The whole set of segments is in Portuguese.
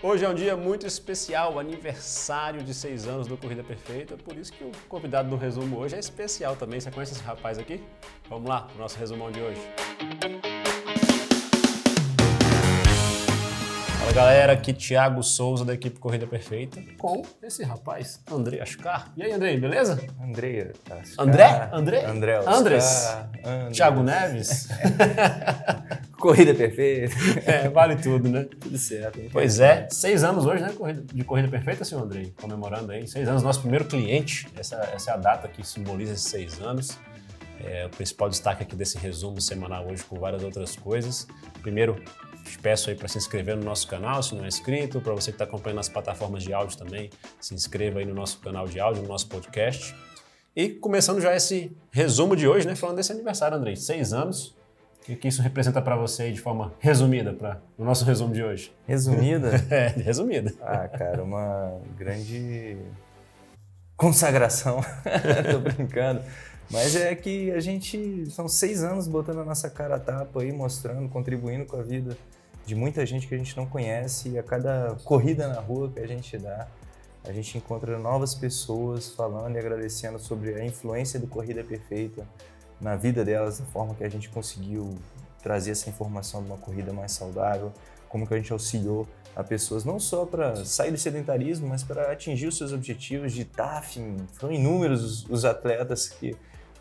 Hoje é um dia muito especial, aniversário de seis anos do Corrida Perfeita, por isso que o convidado do resumo hoje é especial também. Você conhece esse rapaz aqui? Vamos lá, o nosso resumão de hoje. Fala galera, aqui Thiago Souza da equipe Corrida Perfeita com esse rapaz, André Ascar. E aí, André, beleza? André. André? André? André. Andres? Thiago Neves? Corrida perfeita. É, vale tudo, né? Tudo certo. Pois é, seis anos hoje, né? De Corrida Perfeita, senhor Andrei, comemorando aí. Seis anos, nosso primeiro cliente. Essa, essa é a data que simboliza esses seis anos. É o principal destaque aqui desse resumo semanal hoje com várias outras coisas. Primeiro, te peço aí para se inscrever no nosso canal, se não é inscrito. Para você que está acompanhando nas plataformas de áudio também, se inscreva aí no nosso canal de áudio, no nosso podcast. E começando já esse resumo de hoje, né? Falando desse aniversário, Andrei. Seis anos. O que, isso representa para você aí de forma resumida para o nosso resumo de hoje? Resumida? É, resumida. ah, cara, uma grande consagração. Tô brincando. Mas é que a gente. São seis anos botando a nossa cara a tapa aí, mostrando, contribuindo com a vida de muita gente que a gente não conhece. E a cada corrida na rua que a gente dá, a gente encontra novas pessoas falando e agradecendo sobre a influência do Corrida Perfeita na vida delas, da forma que a gente conseguiu trazer essa informação de uma corrida mais saudável, como que a gente auxiliou a pessoas não só para sair do sedentarismo, mas para atingir os seus objetivos de TAF. Foram inúmeros os, atletas que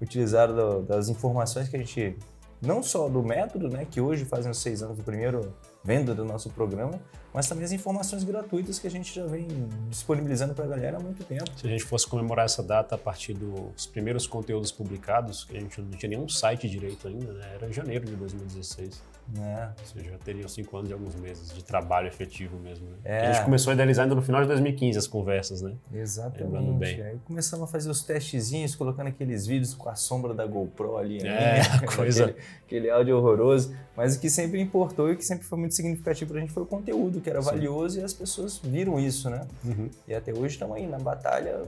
utilizaram das informações que a gente, não só do método, né, que hoje fazem os seis anos do primeiro venda do nosso programa, mas também as informações gratuitas que a gente já vem disponibilizando para a galera há muito tempo. Se a gente fosse comemorar essa data a partir dos primeiros conteúdos publicados, que a gente não tinha nenhum site direito ainda, né? era em janeiro de 2016. Né? Ou seja, já teriam cinco anos e alguns meses de trabalho efetivo mesmo. Né? É. A gente começou a idealizar ainda no final de 2015 as conversas, né? Lembrando Exatamente. bem. Aí começamos a fazer os testezinhos, colocando aqueles vídeos com a sombra da GoPro ali. É, né? coisa- aquele, aquele áudio horroroso. Mas o que sempre importou e que sempre foi muito significativo pra gente foi o conteúdo, que era Sim. valioso e as pessoas viram isso, né? Uhum. E até hoje estamos aí na batalha,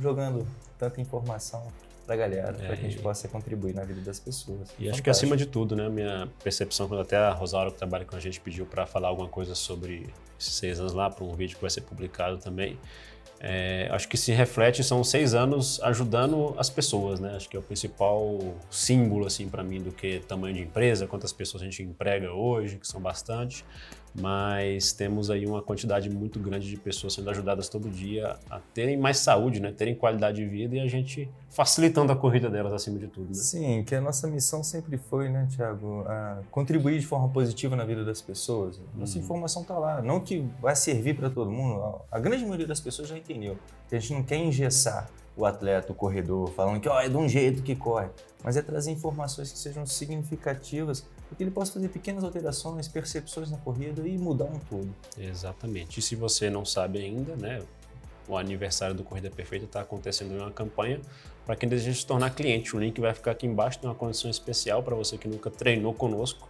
jogando tanta informação pra galera, É, pra que a gente possa contribuir na vida das pessoas. E acho que acima de tudo, né, minha percepção, quando até a Rosário que trabalha com a gente pediu para falar alguma coisa sobre esses seis anos lá, para um vídeo que vai ser publicado também, é, acho que se reflete, são seis anos ajudando as pessoas, né? Acho que é o principal símbolo, assim, para mim, do que tamanho de empresa, quantas pessoas a gente emprega hoje, que são bastante, mas temos aí uma quantidade muito grande de pessoas sendo ajudadas todo dia a terem mais saúde, né? Terem qualidade de vida e a gente facilitando a corrida delas acima de tudo, né? Sim, que a nossa missão sempre foi, né, Tiago, contribuir de forma positiva na vida das pessoas. Nossa Uhum. informação está lá, não que vai servir para todo mundo. A grande maioria das pessoas já entendeu que a gente não quer engessar o atleta, o corredor, falando que ó, é de um jeito que corre, mas é trazer informações que sejam significativas para que ele possa fazer pequenas alterações, percepções na corrida e mudar um todo. Exatamente. E se você não sabe ainda, né, o aniversário do Corrida Perfeita está acontecendo em uma campanha para quem deseja se tornar cliente. O link vai ficar aqui embaixo, tem uma condição especial para você que nunca treinou conosco,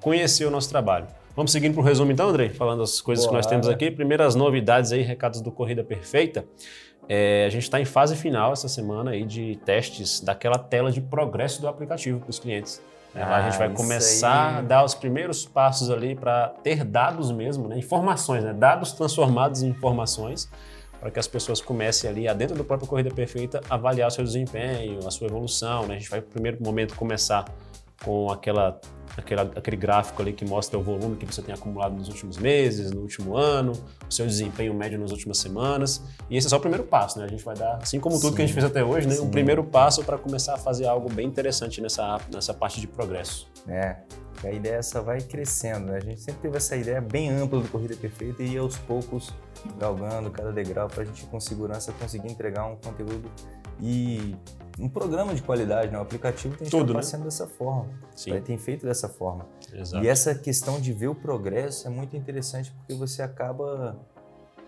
conhecer o nosso trabalho. Vamos seguindo para o resumo então, André? Falando as coisas que nós temos aqui. Primeiras novidades aí, recados do Corrida Perfeita. É, a gente está em fase final essa semana aí de testes daquela tela de progresso do aplicativo para os clientes. Lá a gente Ah, vai isso começar a dar os primeiros passos ali para ter dados mesmo, né? informações, né? dados transformados em informações, para que as pessoas comecem ali, dentro do próprio Corrida Perfeita, avaliar o seu desempenho, a sua evolução. Né? A gente vai, no primeiro momento, começar com aquela, aquela, aquele gráfico ali que mostra o volume que você tem acumulado nos últimos meses, no último ano, o seu desempenho médio nas últimas semanas. E esse é só o primeiro passo, né? A gente vai dar, assim como tudo que a gente Sim, fez até hoje, né? Um sim. primeiro passo para começar a fazer algo bem interessante nessa, nessa parte de progresso. É, a ideia essa vai crescendo, né? A gente sempre teve essa ideia bem ampla do Corrida Perfeita e aos poucos galgando cada degrau para a gente com segurança conseguir entregar um conteúdo e um programa de qualidade, né? O aplicativo tem Tudo, estado né? sendo dessa forma, Sim, tem feito dessa forma. exato. E essa questão de ver o progresso é muito interessante porque você acaba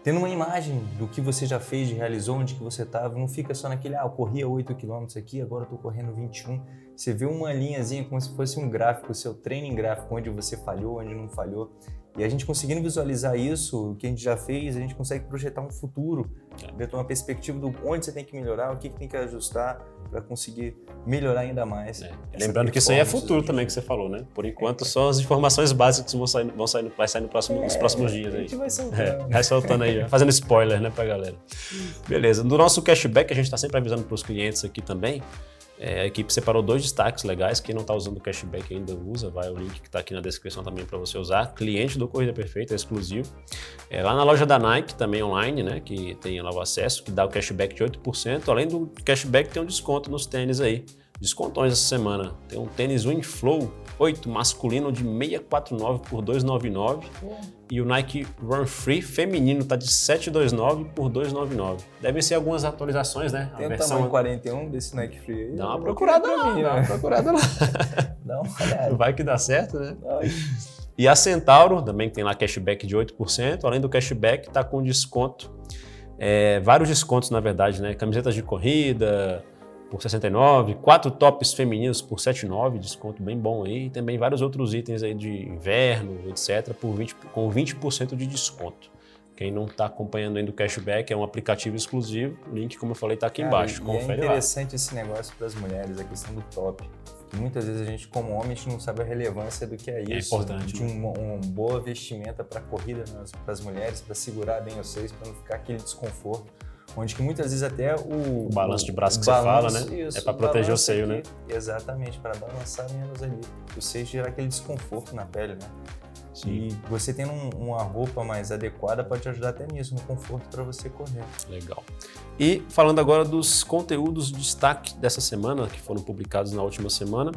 tendo uma imagem do que você já fez, de realizou, onde que você estava. Não fica só naquele, ah, eu corria 8 km aqui, agora eu tô correndo 21. Você vê uma linhazinha como se fosse um gráfico, o seu treino em gráfico, onde você falhou, onde não falhou. E a gente conseguindo visualizar isso, o que a gente já fez, a gente consegue projetar um futuro, ver uma perspectiva do onde você tem que melhorar, o que, que tem que ajustar. para conseguir melhorar ainda mais. É. Lembrando que isso aí é futuro também que você falou, né? Por enquanto, só as informações básicas vão sair, vão sair, vai sair no próximo, nos próximos dias aí. A gente vai soltando. É, vai soltando aí, fazendo spoiler, né, pra galera. Beleza. No nosso cashback, a gente está sempre avisando para os clientes aqui também. É, a equipe separou dois destaques legais. Quem não está usando o cashback ainda usa, vai o link que está aqui na descrição também para você usar. Cliente do Corrida Perfeita, é exclusivo. É, lá na loja da Nike, também online, né, que tem lá o acesso, que dá o cashback de 8%. Além do cashback, tem um desconto nos tênis aí. Descontões essa semana. Tem um tênis Wingflow 8 masculino de 649 por 299 e o Nike Run Free feminino tá de 729 por 299. Devem ser algumas atualizações, né? Tem a versão tamanho 41 desse Nike Free aí. Dá uma procurada lá, mim, dá uma né? procurada lá. dá uma olhada. Vai que dá certo, né? E a Centauro, também tem lá cashback de 8%, além do cashback, tá com desconto, é, vários descontos na verdade, né? Camisetas de corrida, por 69, quatro tops femininos por 79, desconto bem bom aí, e também vários outros itens aí de inverno, etc, por 20, com 20% de desconto. Quem não está acompanhando ainda o cashback é um aplicativo exclusivo, o link, como eu falei, está aqui Cara, embaixo. Confere é interessante lá. esse negócio para as mulheres, a questão do top. Que muitas vezes a gente, como homem, a gente não sabe a relevância do que é, é isso. É importante. De uma um boa vestimenta para corrida para as mulheres, para segurar bem os seios, para não ficar aquele desconforto onde que muitas vezes até o, o balanço de braço que balanço, você fala, né? Isso, é para proteger o seio, né? aqui, né? Exatamente, para balançar menos ali. O seio gerar aquele desconforto na pele, né? Sim. E você tendo um, uma roupa mais adequada pode te ajudar até nisso, no conforto para você correr. Legal. E falando agora dos conteúdos de destaque dessa semana, que foram publicados na última semana,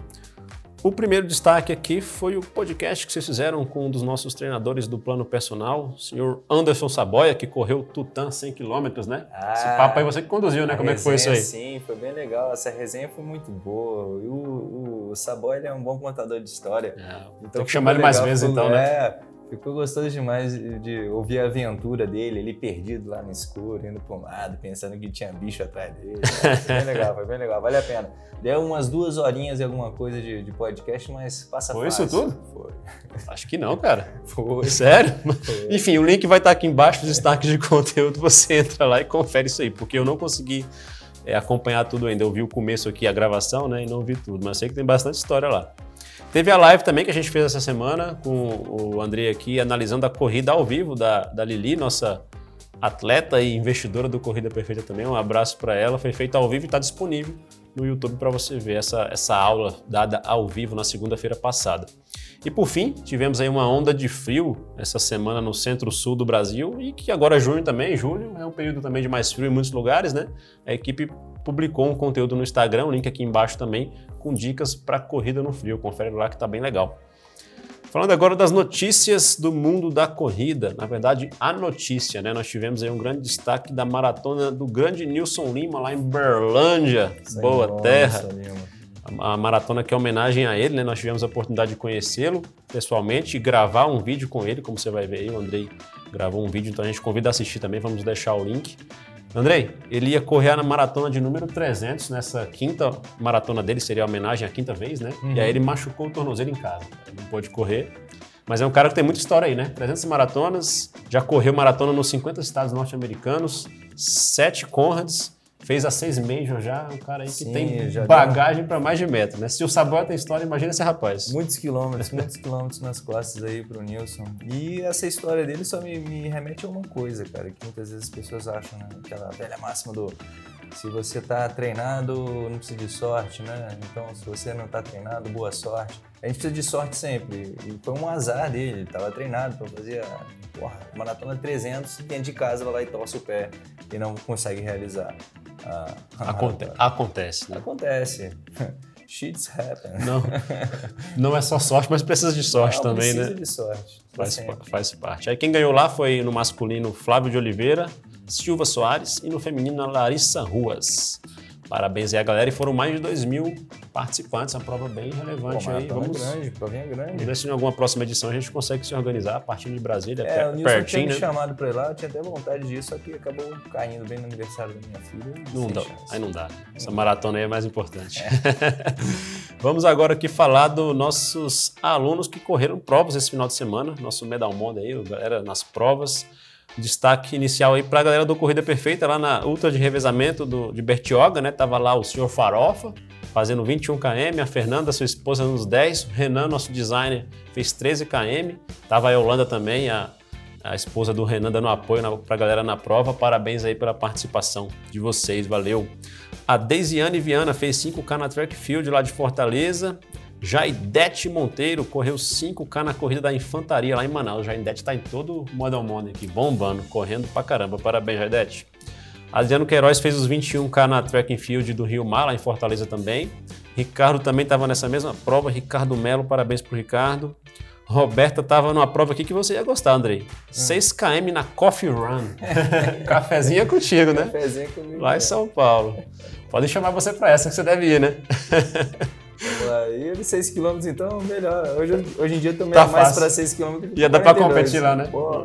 o primeiro destaque aqui foi o podcast que vocês fizeram com um dos nossos treinadores do plano personal, o senhor Anderson Saboia, que correu Tutã 100 km, né? Ah, Esse papo aí você que conduziu, né? Como é que foi isso aí? Sim, foi bem legal. Essa resenha foi muito boa. E o, o, o Saboia é um bom contador de história. É, então, tem que chamar ele mais vezes, então, né? É, Ficou gostoso demais de ouvir a aventura dele, ele perdido lá no escuro, indo para um lado, pensando que tinha bicho atrás dele. Foi bem legal, foi bem legal, vale a pena. Deu umas duas horinhas e alguma coisa de, de podcast, mas passa Foi fácil. isso tudo? Foi. Acho que não, cara. Foi. Sério? Foi. Enfim, o link vai estar aqui embaixo nos destaques de conteúdo, você entra lá e confere isso aí, porque eu não consegui é, acompanhar tudo ainda. Eu vi o começo aqui, a gravação, né, e não vi tudo, mas sei que tem bastante história lá. Teve a live também que a gente fez essa semana com o André aqui, analisando a corrida ao vivo da, da Lili, nossa atleta e investidora do Corrida Perfeita também. Um abraço para ela. Foi feita ao vivo e está disponível no YouTube para você ver essa, essa aula dada ao vivo na segunda-feira passada. E por fim, tivemos aí uma onda de frio essa semana no centro-sul do Brasil e que agora junho também, julho, é um período também de mais frio em muitos lugares, né? A equipe publicou um conteúdo no Instagram, o link aqui embaixo também, com dicas para corrida no frio. Confere lá que está bem legal. Falando agora das notícias do mundo da corrida, na verdade, a notícia, né? Nós tivemos aí um grande destaque da maratona do grande Nilson Lima lá em Berlândia, Sem boa nossa, terra. Lima. A maratona que é homenagem a ele, né? Nós tivemos a oportunidade de conhecê-lo pessoalmente e gravar um vídeo com ele, como você vai ver aí, o Andrei gravou um vídeo, então a gente convida a assistir também, vamos deixar o link. Andrei, ele ia correr na maratona de número 300, nessa quinta maratona dele, seria a homenagem à quinta vez, né? Uhum. E aí ele machucou o tornozelo em casa, ele não pôde correr. Mas é um cara que tem muita história aí, né? 300 maratonas, já correu maratona nos 50 estados norte-americanos, sete Conrads, fez a seis major já, um cara aí que Sim, tem bagagem para mais de metro, né? Se o Saboia tem história, imagina esse rapaz. Muitos quilômetros, muitos quilômetros nas costas aí pro Nilson. E essa história dele só me, me, remete a uma coisa, cara, que muitas vezes as pessoas acham, né? Aquela velha máxima do se você tá treinado, não precisa de sorte, né? Então, se você não tá treinado, boa sorte. A gente precisa de sorte sempre. E foi um azar dele, ele tava treinado para fazer porra, maratona 300, dentro de casa, vai lá e torce o pé e não consegue realizar. A, a Aconte acontece, né? Acontece. Shits happen. Não, não é só sorte, mas precisa de sorte não, também, precisa né? de sorte. Faz, faz parte. Aí quem ganhou lá foi no masculino Flávio de Oliveira, Silva Soares e no feminino Larissa Ruas. Parabéns aí a galera e foram mais de 2 mil participantes, uma prova bem relevante Pô, aí. Vamos grande, provinha grande. Vamos ver se em alguma próxima edição a gente consegue se organizar a partir de Brasília, é, o Nilson tinha me né? chamado para ir lá, eu tinha até vontade disso, só que acabou caindo bem no aniversário da minha filha. Não dá, aí não dá. Essa maratona aí é mais importante. É. Vamos agora aqui falar dos nossos alunos que correram provas esse final de semana, nosso Medal Monde aí, galera nas provas. Destaque inicial aí para a galera do Corrida Perfeita, lá na Ultra de Revezamento do, de Bertioga, né? Tava lá o senhor Farofa, fazendo 21 km, a Fernanda, sua esposa, nos 10, o Renan, nosso designer, fez 13 km, tava a Yolanda também, a, a esposa do Renan, dando apoio para a galera na prova. Parabéns aí pela participação de vocês, valeu. A Deisiane Viana fez 5K na Track Field lá de Fortaleza. Jaidete Monteiro correu 5K na corrida da Infantaria lá em Manaus. Jaidete está em todo o Model Money aqui, bombando, correndo pra caramba. Parabéns, Jaidete. Adriano Queiroz fez os 21K na Track and Field do Rio Mar, lá em Fortaleza também. Ricardo também estava nessa mesma prova. Ricardo Melo, parabéns pro Ricardo. Roberta estava numa prova aqui que você ia gostar, Andrei. 6km na Coffee Run. Cafezinho é contigo, né? Cafezinho comigo. Lá em São Paulo. Pode chamar você para essa que você deve ir, né? E ele 6 km então, melhor. Hoje, hoje em dia também Tá é mais para 6 km. Ia dar pra competir lá, né? Pô,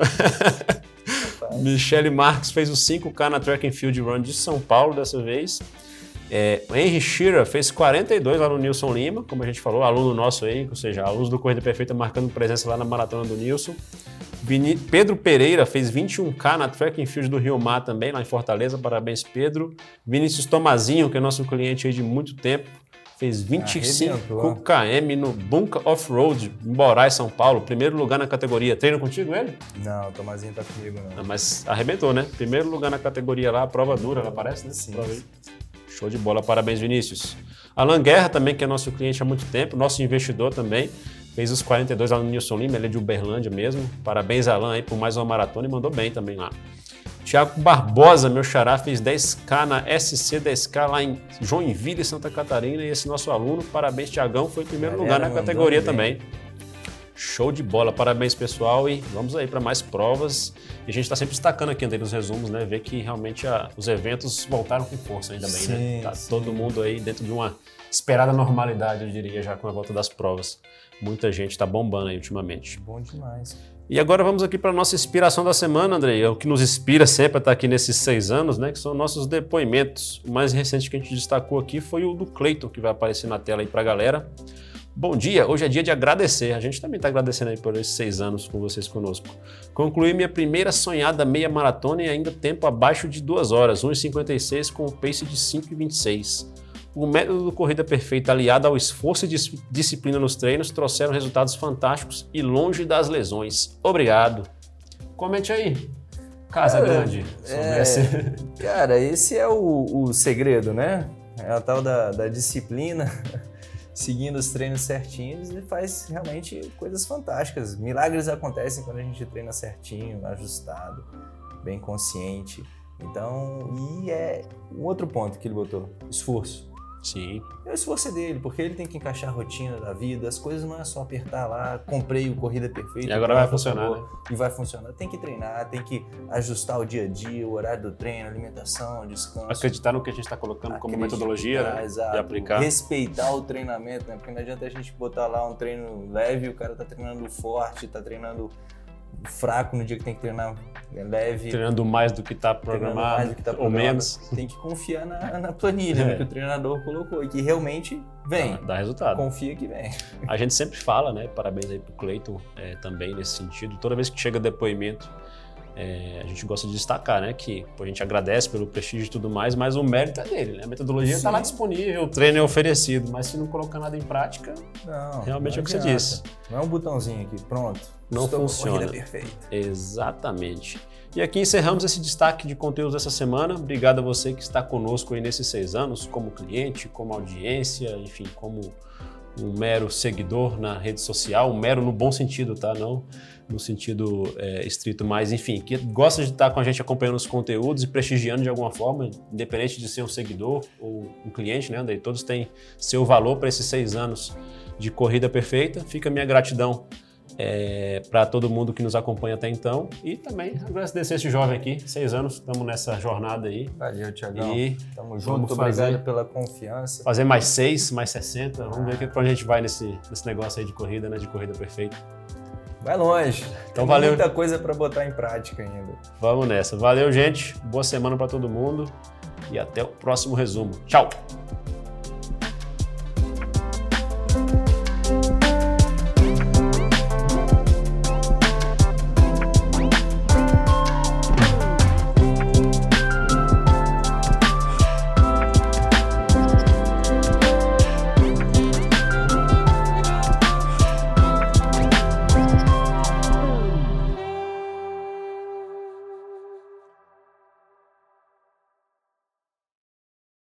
Michele Marques fez o 5K na Track and Field Run de São Paulo dessa vez. É, Henry Shearer fez 42 lá no Nilson Lima, como a gente falou, aluno nosso aí, ou seja, alunos do Corrida Perfeita marcando presença lá na maratona do Nilson. Vini- Pedro Pereira fez 21K na Track and Field do Rio Mar também, lá em Fortaleza. Parabéns, Pedro. Vinícius Tomazinho, que é nosso cliente aí de muito tempo, fez 25 Arrebentou. km no Bunker Off-Road, em Moraes, São Paulo. Primeiro lugar na categoria. Treina contigo ele? Não, o Tomazinho tá comigo, não. Ah, mas arrebentou, né? Primeiro lugar na categoria lá, prova dura, ela parece, né? Sim. Show de bola, parabéns, Vinícius. Alan Guerra também, que é nosso cliente há muito tempo, nosso investidor também. Fez os 42 lá no Nilson Lima, ele é de Uberlândia mesmo. Parabéns, Alan, aí por mais uma maratona e mandou bem também lá. Tiago Barbosa, meu xará, fez 10K na SC 10K lá em Joinville, Santa Catarina. E esse nosso aluno, parabéns, Tiagão, foi em primeiro Galera, lugar na categoria também. Show de bola, parabéns pessoal e vamos aí para mais provas. E a gente está sempre destacando aqui Andrei, nos resumos, né? Ver que realmente a- os eventos voltaram com força ainda bem, né? Sim, Tá sim. todo mundo aí dentro de uma esperada normalidade, eu diria, já com a volta das provas. Muita gente está bombando aí ultimamente. Bom demais. E agora vamos aqui para a nossa inspiração da semana, Andrei. É o que nos inspira sempre a estar aqui nesses seis anos, né? Que são nossos depoimentos. O mais recente que a gente destacou aqui foi o do Cleiton, que vai aparecer na tela aí para a galera. Bom dia, hoje é dia de agradecer. A gente também está agradecendo aí por esses seis anos com vocês conosco. Concluí minha primeira sonhada meia maratona e ainda tempo abaixo de 2 horas, 1,56 com o pace de 5,26. O método do Corrida Perfeita aliado ao esforço e dis- disciplina nos treinos trouxeram resultados fantásticos e longe das lesões. Obrigado. Comente aí, Casa Cara, Grande, sobre é. Cara, esse é o, o segredo, né? É a tal da, da disciplina, seguindo os treinos certinhos e faz realmente coisas fantásticas. Milagres acontecem quando a gente treina certinho, ajustado, bem consciente. Então, e é um outro ponto que ele botou: esforço. Sim, É o esforço dele, porque ele tem que encaixar a rotina da vida, as coisas não é só apertar lá, comprei o Corrida Perfeita. E agora vai funcionar, acabou, E vai funcionar. Tem que treinar, tem que ajustar o dia a dia, o horário do treino, alimentação, descanso. acreditar no que a gente está colocando como metodologia né? exato. e aplicar. Respeitar o treinamento, né? Porque não adianta a gente botar lá um treino leve e o cara tá treinando forte, tá treinando fraco no dia que tem que treinar leve. Treinando mais do que está programado, mais do que tá ou programado. menos, Tem que confiar na, na planilha É. né, que o treinador colocou e que realmente vem. dá resultado. Confia que vem. A gente sempre fala, né? Parabéns aí pro Cleiton é, também nesse sentido. Toda vez que chega depoimento, é, a gente gosta de destacar, né? Que pô, a gente agradece pelo prestígio e tudo mais, mas o mérito é dele, né? A metodologia está lá disponível, o treino é oferecido, mas se não colocar nada em prática, Não, Realmente não é o que você disse. Não é um botãozinho aqui, pronto. Não Estou a funciona. perfeita. Exatamente. E aqui encerramos esse destaque de conteúdos dessa semana. Obrigado a você que está conosco aí nesses seis anos, como cliente, como audiência, enfim, como um mero seguidor na rede social, um mero no bom sentido, tá? Não no sentido é, estrito, mas enfim, que gosta de estar com a gente acompanhando os conteúdos e prestigiando de alguma forma, independente de ser um seguidor ou um cliente, né, Andrei? Todos têm seu valor para esses seis anos de corrida perfeita. Fica a minha gratidão para todo mundo que nos acompanha até então e também agradecer esse jovem aqui, seis anos, estamos nessa jornada aí Valeu, Tiagão. e Tamo junto, obrigado pela confiança. fazer mais seis, mais 60, vamos ver que pra onde a gente vai nesse, nesse negócio aí de corrida, né, de corrida perfeita. Vai longe. Então Tem valeu. muita coisa para botar em prática ainda. Vamos nessa. Valeu, gente. Boa semana para todo mundo e até o próximo resumo. Tchau.